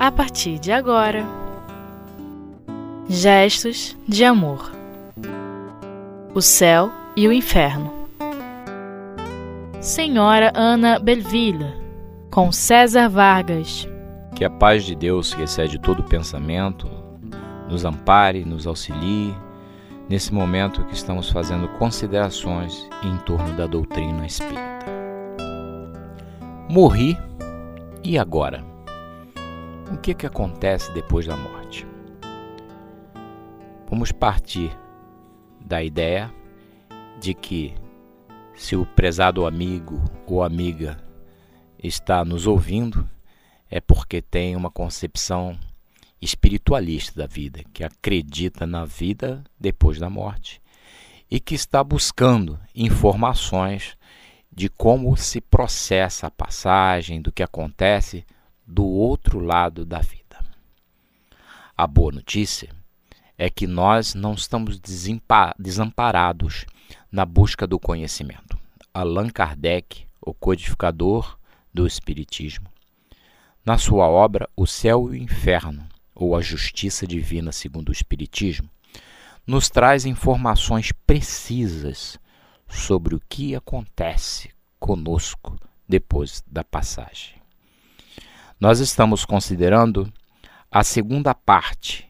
a partir de agora. Gestos de amor. O céu e o inferno. Senhora Ana Belville, com César Vargas. Que a paz de Deus, que excede todo pensamento, nos ampare, nos auxilie nesse momento que estamos fazendo considerações em torno da doutrina espírita. Morri e agora? O que, que acontece depois da morte? Vamos partir da ideia de que se o prezado amigo ou amiga está nos ouvindo, é porque tem uma concepção espiritualista da vida, que acredita na vida depois da morte e que está buscando informações de como se processa a passagem, do que acontece do outro lado da vida. A boa notícia é que nós não estamos desamparados na busca do conhecimento. Allan Kardec, o codificador do Espiritismo, na sua obra O Céu e o Inferno, ou A Justiça Divina segundo o Espiritismo, nos traz informações precisas sobre o que acontece conosco depois da passagem. Nós estamos considerando a segunda parte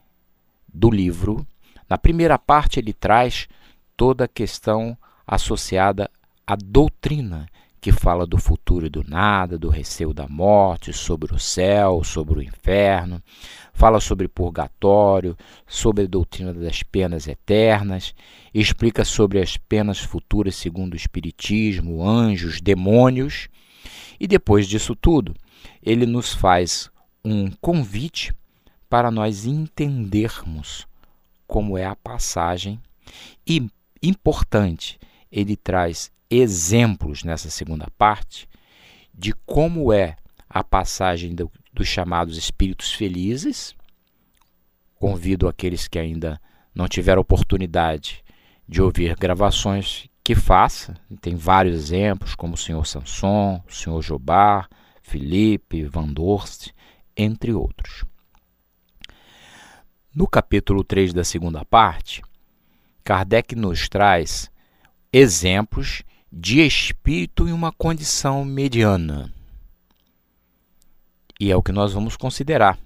do livro. Na primeira parte, ele traz toda a questão associada à doutrina, que fala do futuro e do nada, do receio da morte, sobre o céu, sobre o inferno, fala sobre purgatório, sobre a doutrina das penas eternas, explica sobre as penas futuras segundo o Espiritismo, anjos, demônios, e depois disso tudo, ele nos faz um convite para nós entendermos como é a passagem e importante, ele traz exemplos nessa segunda parte de como é a passagem do, dos chamados espíritos felizes. Convido aqueles que ainda não tiveram oportunidade de ouvir gravações que faça. Tem vários exemplos, como o senhor Sanson, o senhor Jobar, Felipe, Van Dorst, entre outros. No capítulo 3 da segunda parte, Kardec nos traz exemplos de espírito em uma condição mediana. E é o que nós vamos considerar.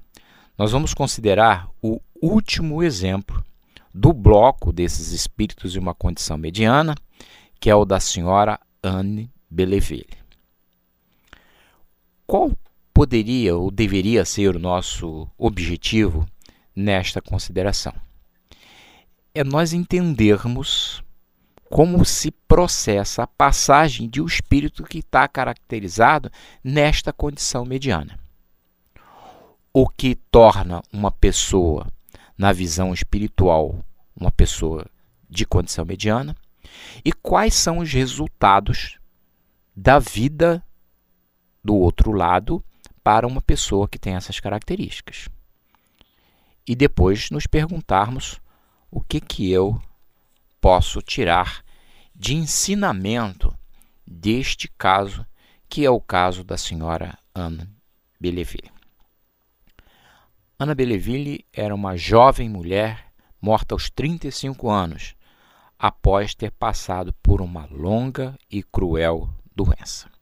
Nós vamos considerar o último exemplo do bloco desses espíritos em uma condição mediana, que é o da senhora Anne Belleville. Qual poderia ou deveria ser o nosso objetivo nesta consideração. É nós entendermos como se processa a passagem de um espírito que está caracterizado nesta condição mediana. O que torna uma pessoa, na visão espiritual, uma pessoa de condição mediana, e quais são os resultados da vida do outro lado para uma pessoa que tem essas características e depois nos perguntarmos o que que eu posso tirar de ensinamento deste caso, que é o caso da senhora Ana Belleville. Ana Belleville era uma jovem mulher morta aos 35 anos, após ter passado por uma longa e cruel doença.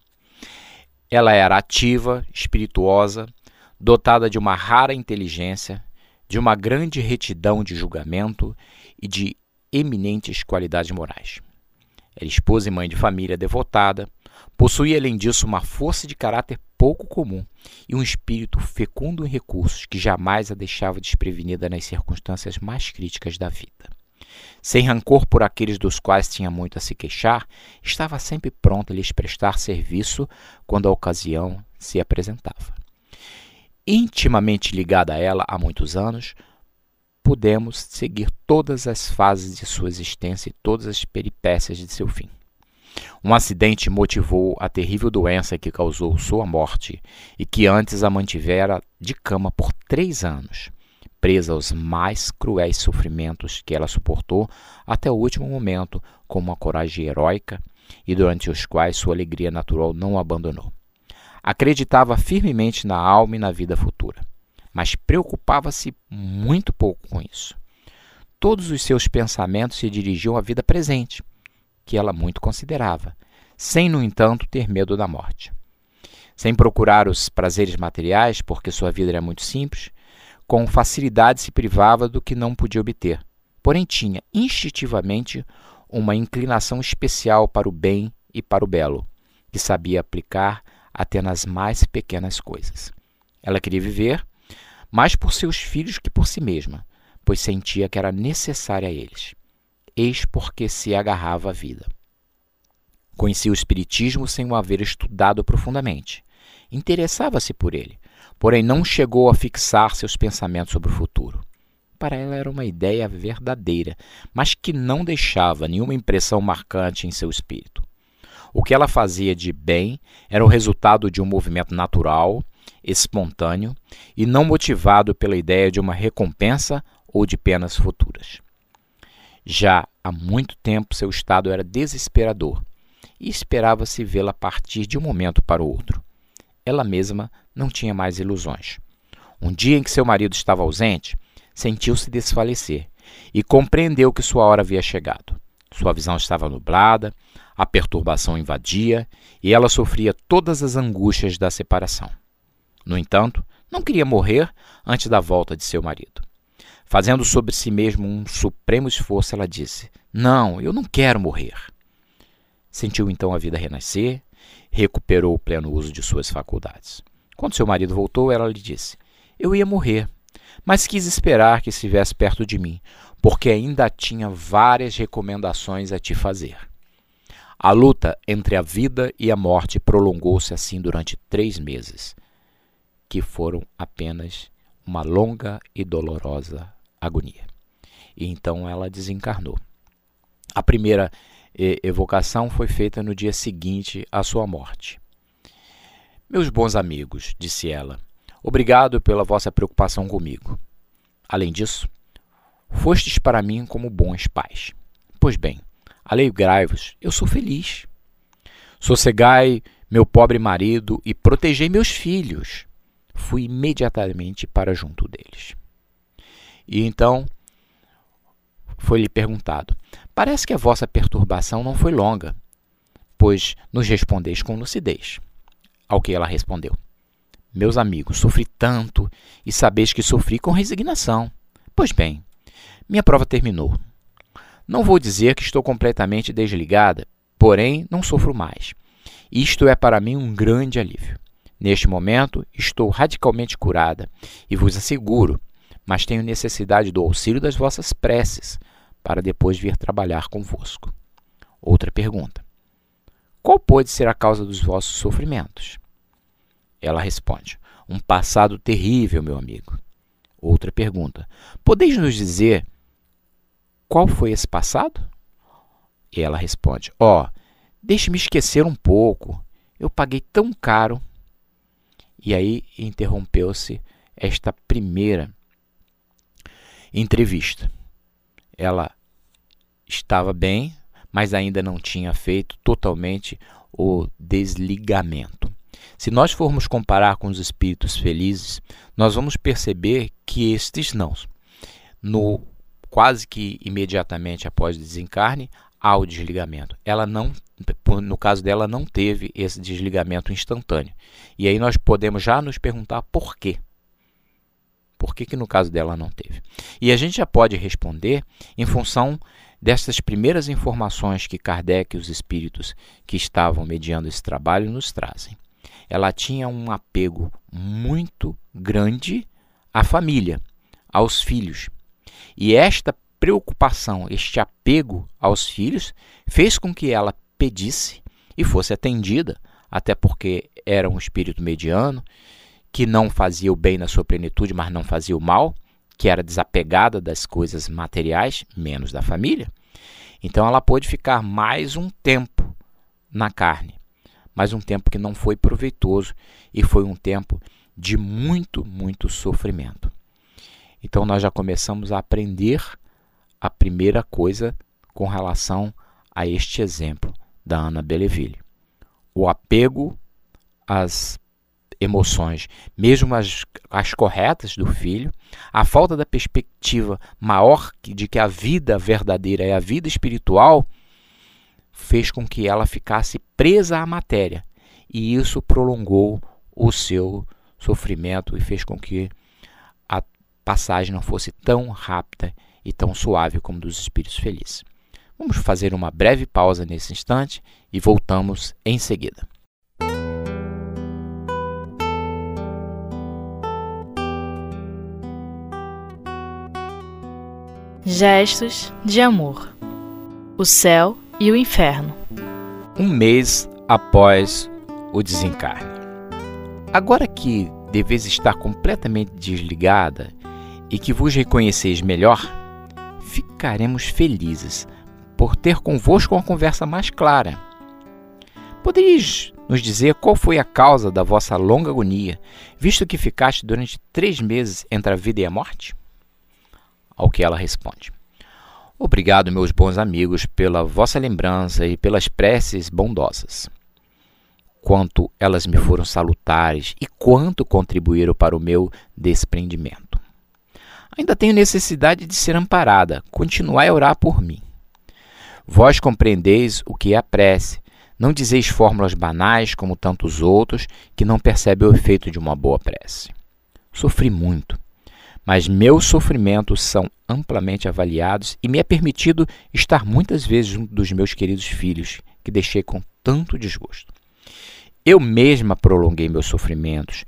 Ela era ativa, espirituosa, dotada de uma rara inteligência de uma grande retidão de julgamento e de eminentes qualidades morais. Era esposa e mãe de família devotada, possuía além disso uma força de caráter pouco comum e um espírito fecundo em recursos que jamais a deixava desprevenida nas circunstâncias mais críticas da vida. Sem rancor por aqueles dos quais tinha muito a se queixar, estava sempre pronta a lhes prestar serviço quando a ocasião se apresentava intimamente ligada a ela há muitos anos, podemos seguir todas as fases de sua existência e todas as peripécias de seu fim. Um acidente motivou a terrível doença que causou sua morte e que antes a mantivera de cama por três anos, presa aos mais cruéis sofrimentos que ela suportou até o último momento com uma coragem heróica e durante os quais sua alegria natural não abandonou. Acreditava firmemente na alma e na vida futura. mas preocupava-se muito pouco com isso. Todos os seus pensamentos se dirigiam à vida presente, que ela muito considerava, sem, no entanto, ter medo da morte. Sem procurar os prazeres materiais, porque sua vida era muito simples, com facilidade se privava do que não podia obter, porém tinha instintivamente uma inclinação especial para o bem e para o belo, que sabia aplicar até nas mais pequenas coisas. Ela queria viver mais por seus filhos que por si mesma, pois sentia que era necessária a eles. Eis porque se agarrava à vida. Conhecia o Espiritismo sem o haver estudado profundamente. Interessava-se por ele, porém não chegou a fixar seus pensamentos sobre o futuro. Para ela era uma ideia verdadeira, mas que não deixava nenhuma impressão marcante em seu espírito. O que ela fazia de bem era o resultado de um movimento natural, espontâneo e não motivado pela ideia de uma recompensa ou de penas futuras. Já há muito tempo seu estado era desesperador e esperava-se vê-la partir de um momento para o outro. Ela mesma não tinha mais ilusões. Um dia em que seu marido estava ausente, sentiu-se desfalecer e compreendeu que sua hora havia chegado. Sua visão estava nublada, a perturbação invadia e ela sofria todas as angústias da separação. No entanto, não queria morrer antes da volta de seu marido. Fazendo sobre si mesmo um supremo esforço, ela disse: Não, eu não quero morrer. Sentiu então a vida renascer, recuperou o pleno uso de suas faculdades. Quando seu marido voltou, ela lhe disse: Eu ia morrer, mas quis esperar que estivesse perto de mim, porque ainda tinha várias recomendações a te fazer. A luta entre a vida e a morte prolongou-se assim durante três meses, que foram apenas uma longa e dolorosa agonia. E então ela desencarnou. A primeira evocação foi feita no dia seguinte à sua morte. Meus bons amigos, disse ela, obrigado pela vossa preocupação comigo. Além disso, fostes para mim como bons pais. Pois bem, alegrai-vos, eu sou feliz. Sossegai meu pobre marido e protegei meus filhos. Fui imediatamente para junto deles. E então foi-lhe perguntado: Parece que a vossa perturbação não foi longa, pois nos respondeis com lucidez. Ao que ela respondeu: Meus amigos, sofri tanto e sabeis que sofri com resignação. Pois bem, minha prova terminou. Não vou dizer que estou completamente desligada, porém não sofro mais. Isto é para mim um grande alívio. Neste momento, estou radicalmente curada e vos asseguro, mas tenho necessidade do auxílio das vossas preces para depois vir trabalhar convosco. Outra pergunta: Qual pode ser a causa dos vossos sofrimentos? Ela responde: Um passado terrível, meu amigo. Outra pergunta: Podeis nos dizer qual foi esse passado? E ela responde: Ó, oh, deixe-me esquecer um pouco. Eu paguei tão caro. E aí interrompeu-se esta primeira entrevista. Ela estava bem, mas ainda não tinha feito totalmente o desligamento. Se nós formos comparar com os espíritos felizes, nós vamos perceber que estes não. No quase que imediatamente após o desencarne, há o desligamento. Ela não, no caso dela, não teve esse desligamento instantâneo. E aí nós podemos já nos perguntar por quê. Por que, que no caso dela não teve? E a gente já pode responder em função dessas primeiras informações que Kardec e os espíritos que estavam mediando esse trabalho nos trazem. Ela tinha um apego muito grande à família, aos filhos. E esta preocupação, este apego aos filhos, fez com que ela pedisse e fosse atendida, até porque era um espírito mediano, que não fazia o bem na sua plenitude, mas não fazia o mal, que era desapegada das coisas materiais, menos da família. Então ela pôde ficar mais um tempo na carne, mas um tempo que não foi proveitoso e foi um tempo de muito, muito sofrimento. Então nós já começamos a aprender a primeira coisa com relação a este exemplo da Ana Belleville. O apego às emoções, mesmo as, as corretas do filho, a falta da perspectiva maior de que a vida verdadeira é a vida espiritual, fez com que ela ficasse presa à matéria. E isso prolongou o seu sofrimento e fez com que a passagem não fosse tão rápida e tão suave como dos espíritos felizes. Vamos fazer uma breve pausa nesse instante e voltamos em seguida. Gestos de amor. O céu e o inferno. Um mês após o desencarne. Agora que deveis estar completamente desligada e que vos reconheceis melhor, ficaremos felizes por ter convosco uma conversa mais clara. Podeis nos dizer qual foi a causa da vossa longa agonia, visto que ficaste durante três meses entre a vida e a morte? Ao que ela responde: Obrigado, meus bons amigos, pela vossa lembrança e pelas preces bondosas. Quanto elas me foram salutares e quanto contribuíram para o meu desprendimento. Ainda tenho necessidade de ser amparada. Continuai a orar por mim. Vós compreendeis o que é a prece. Não dizeis fórmulas banais como tantos outros que não percebem o efeito de uma boa prece. Sofri muito, mas meus sofrimentos são amplamente avaliados e me é permitido estar muitas vezes junto dos meus queridos filhos, que deixei com tanto desgosto. Eu mesma prolonguei meus sofrimentos.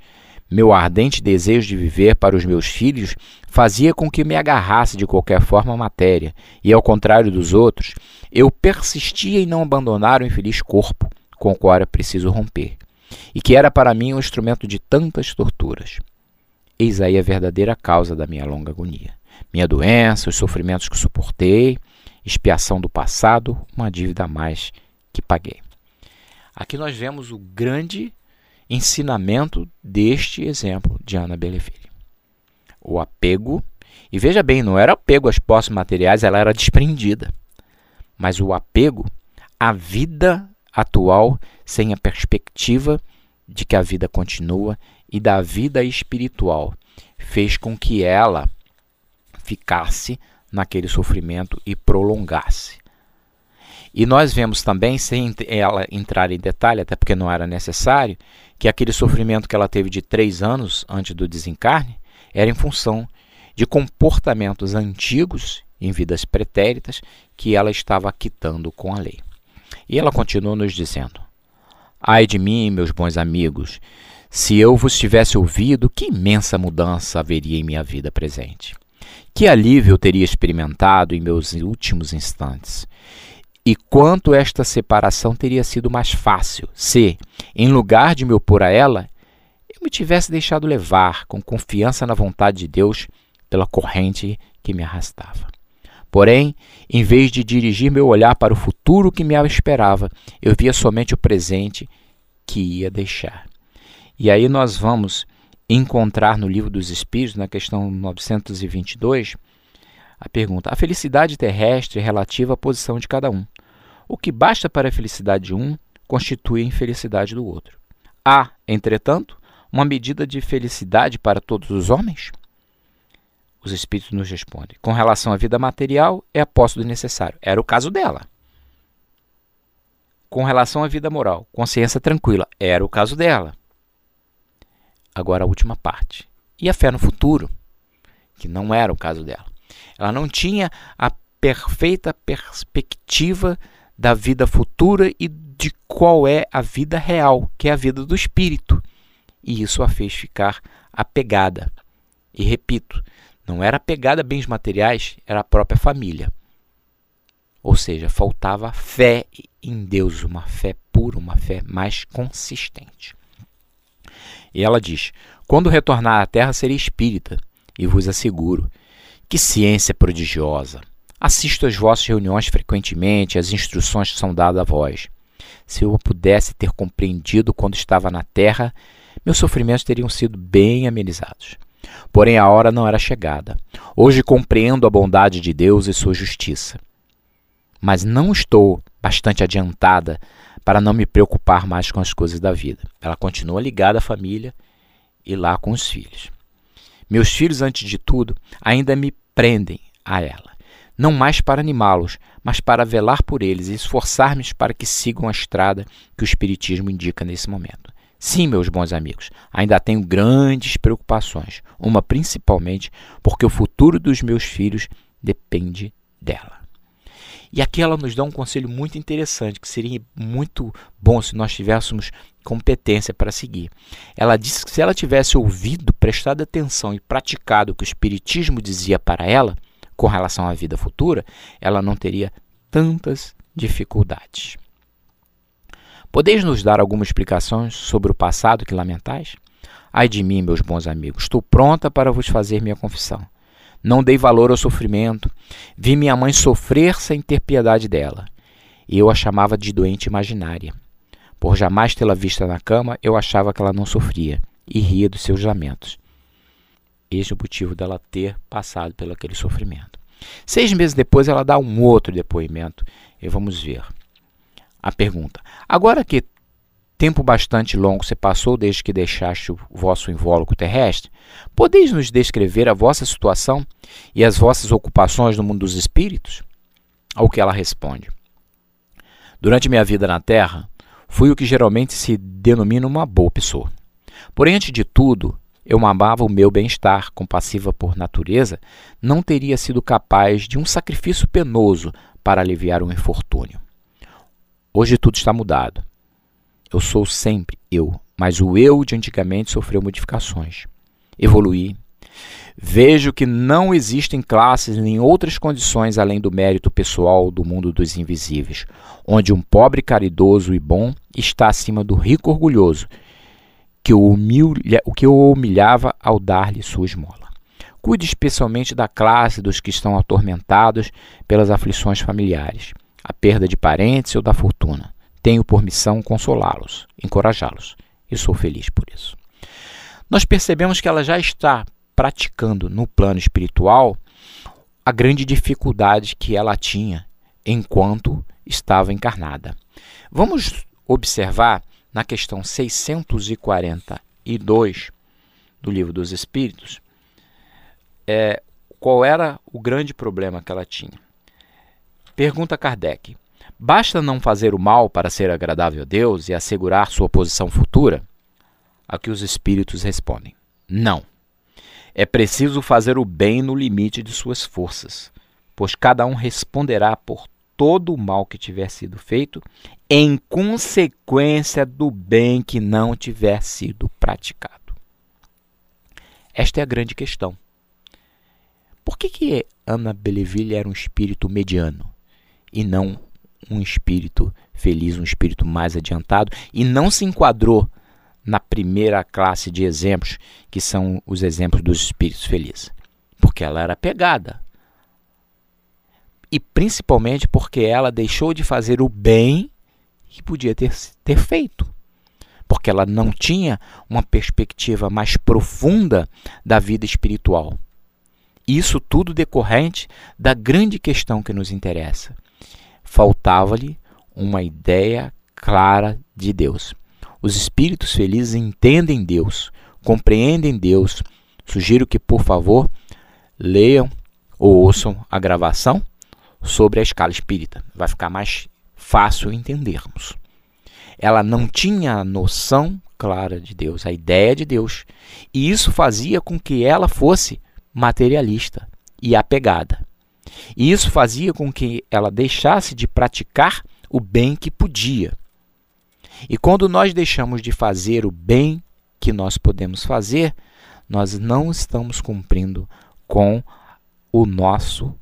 Meu ardente desejo de viver para os meus filhos fazia com que me agarrasse de qualquer forma à matéria, e ao contrário dos outros, eu persistia em não abandonar o infeliz corpo com o qual era preciso romper, e que era para mim um instrumento de tantas torturas. Eis aí a verdadeira causa da minha longa agonia. Minha doença, os sofrimentos que suportei, expiação do passado, uma dívida a mais que paguei. Aqui nós vemos o grande ensinamento deste exemplo de Ana Belleville. O apego, e veja bem, não era apego às posses materiais, ela era desprendida. Mas o apego à vida atual sem a perspectiva de que a vida continua e da vida espiritual fez com que ela ficasse naquele sofrimento e prolongasse. E nós vemos também, sem ela entrar em detalhe, até porque não era necessário, que aquele sofrimento que ela teve de três anos antes do desencarne era em função de comportamentos antigos em vidas pretéritas que ela estava quitando com a lei. E ela continua nos dizendo: Ai de mim, meus bons amigos, se eu vos tivesse ouvido, que imensa mudança haveria em minha vida presente. Que alívio eu teria experimentado em meus últimos instantes. E quanto esta separação teria sido mais fácil se, em lugar de me opor a ela, eu me tivesse deixado levar com confiança na vontade de Deus pela corrente que me arrastava. Porém, em vez de dirigir meu olhar para o futuro que me esperava, eu via somente o presente que ia deixar. E aí nós vamos encontrar no Livro dos Espíritos, na questão 922, a pergunta: a felicidade terrestre é relativa à posição de cada um. O que basta para a felicidade de um constitui a infelicidade do outro. Há, entretanto, uma medida de felicidade para todos os homens? Os espíritos nos respondem: com relação à vida material, é a do necessário. Era o caso dela. Com relação à vida moral, consciência tranquila. Era o caso dela agora a última parte. E a fé no futuro, que não era o caso dela. Ela não tinha a perfeita perspectiva da vida futura e de qual é a vida real, que é a vida do espírito. E isso a fez ficar apegada. E repito, não era apegada a bens materiais, era a própria família. Ou seja, faltava fé em Deus, uma fé pura, uma fé mais consistente. E ela diz: Quando retornar à terra, serei espírita, e vos asseguro. Que ciência prodigiosa! Assisto às vossas reuniões frequentemente, as instruções são dadas a vós. Se eu pudesse ter compreendido quando estava na terra, meus sofrimentos teriam sido bem amenizados. Porém, a hora não era chegada. Hoje compreendo a bondade de Deus e sua justiça. Mas não estou bastante adiantada para não me preocupar mais com as coisas da vida. Ela continua ligada à família e lá com os filhos. Meus filhos, antes de tudo, ainda me prendem a ela, não mais para animá-los, mas para velar por eles e esforçar-me para que sigam a estrada que o Espiritismo indica nesse momento. Sim, meus bons amigos, ainda tenho grandes preocupações, uma principalmente porque o futuro dos meus filhos depende dela. E aqui ela nos dá um conselho muito interessante, que seria muito bom se nós tivéssemos competência para seguir. Ela disse que se ela tivesse ouvido, prestado atenção e praticado o que o Espiritismo dizia para ela com relação à vida futura, ela não teria tantas dificuldades. Podeis nos dar algumas explicações sobre o passado que lamentais? Ai de mim, meus bons amigos, estou pronta para vos fazer minha confissão. Não dei valor ao sofrimento. Vi minha mãe sofrer sem ter piedade dela. E eu a chamava de doente imaginária. Por jamais tê-la vista na cama, eu achava que ela não sofria e ria dos seus lamentos. Este é o motivo dela ter passado pelo aquele sofrimento. Seis meses depois, ela dá um outro depoimento e vamos ver. A pergunta: Agora que tempo bastante longo se passou desde que deixaste o vosso invólucro terrestre, podeis nos descrever a vossa situação e as vossas ocupações no mundo dos espíritos? Ao que ela responde: Durante minha vida na Terra, fui o que geralmente se denomina uma boa pessoa. Porém, antes de tudo, eu amava o meu bem-estar, compassiva por natureza, não teria sido capaz de um sacrifício penoso para aliviar um infortúnio. Hoje tudo está mudado. Eu sou sempre eu, mas o eu de antigamente sofreu modificações. Evoluí. Vejo que não existem classes nem outras condições além do mérito pessoal do mundo dos invisíveis, onde um pobre caridoso e bom está acima do rico orgulhoso, que o, humilha, que o humilhava ao dar-lhe sua esmola. Cuide especialmente da classe dos que estão atormentados pelas aflições familiares, a perda de parentes ou da fortuna. Tenho por missão consolá-los, encorajá-los, e sou feliz por isso. Nós percebemos que ela já está praticando no plano espiritual a grande dificuldade que ela tinha enquanto estava encarnada. Vamos observar na questão 642 do Livro dos Espíritos é, qual era o grande problema que ela tinha. Pergunta Kardec: Basta não fazer o mal para ser agradável a Deus e assegurar sua posição futura? A que os espíritos respondem: Não. É preciso fazer o bem no limite de suas forças, pois cada um responderá por todo o mal que tiver sido feito em consequência do bem que não tiver sido praticado. Esta é a grande questão. Por que, que Ana Belleville era um espírito mediano e não um espírito feliz, um espírito mais adiantado e não se enquadrou na primeira classe de exemplos, que são os exemplos dos espíritos felizes? Porque ela era pegada. E principalmente porque ela deixou de fazer o bem que podia ter, ter feito. Porque ela não tinha uma perspectiva mais profunda da vida espiritual. Isso tudo decorrente da grande questão que nos interessa. Faltava-lhe uma ideia clara de Deus. Os espíritos felizes entendem Deus, compreendem Deus. Sugiro que, por favor, leiam ou ouçam a gravação sobre a escala espírita. Vai ficar mais fácil entendermos. Ela não tinha a noção clara de Deus, a ideia de Deus. E isso fazia com que ela fosse materialista e apegada. E isso fazia com que ela deixasse de praticar o bem que podia. E quando nós deixamos de fazer o bem que nós podemos fazer, nós não estamos cumprindo com o nosso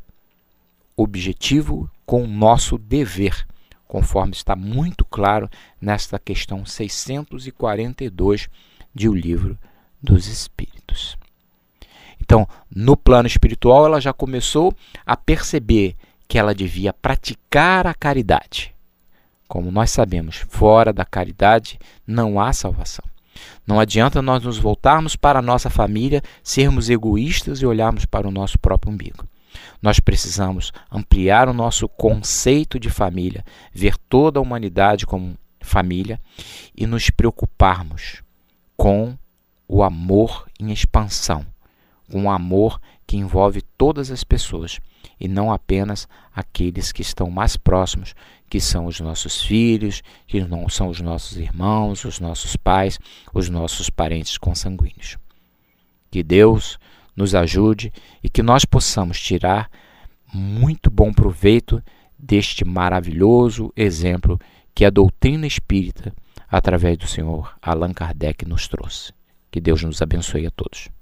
objetivo, com o nosso dever conforme está muito claro nesta questão 642 de O Livro dos Espíritos. Então, no plano espiritual, ela já começou a perceber que ela devia praticar a caridade. Como nós sabemos, fora da caridade não há salvação. Não adianta nós nos voltarmos para a nossa família, sermos egoístas e olharmos para o nosso próprio umbigo. Nós precisamos ampliar o nosso conceito de família, ver toda a humanidade como família e nos preocuparmos com o amor em expansão, com o amor que envolve todas as pessoas e não apenas aqueles que estão mais próximos, que são os nossos filhos, que não são os nossos irmãos, os nossos pais, os nossos parentes consanguíneos. Que Deus nos ajude e que nós possamos tirar muito bom proveito deste maravilhoso exemplo que a doutrina espírita, através do Senhor Allan Kardec, nos trouxe. Que Deus nos abençoe a todos.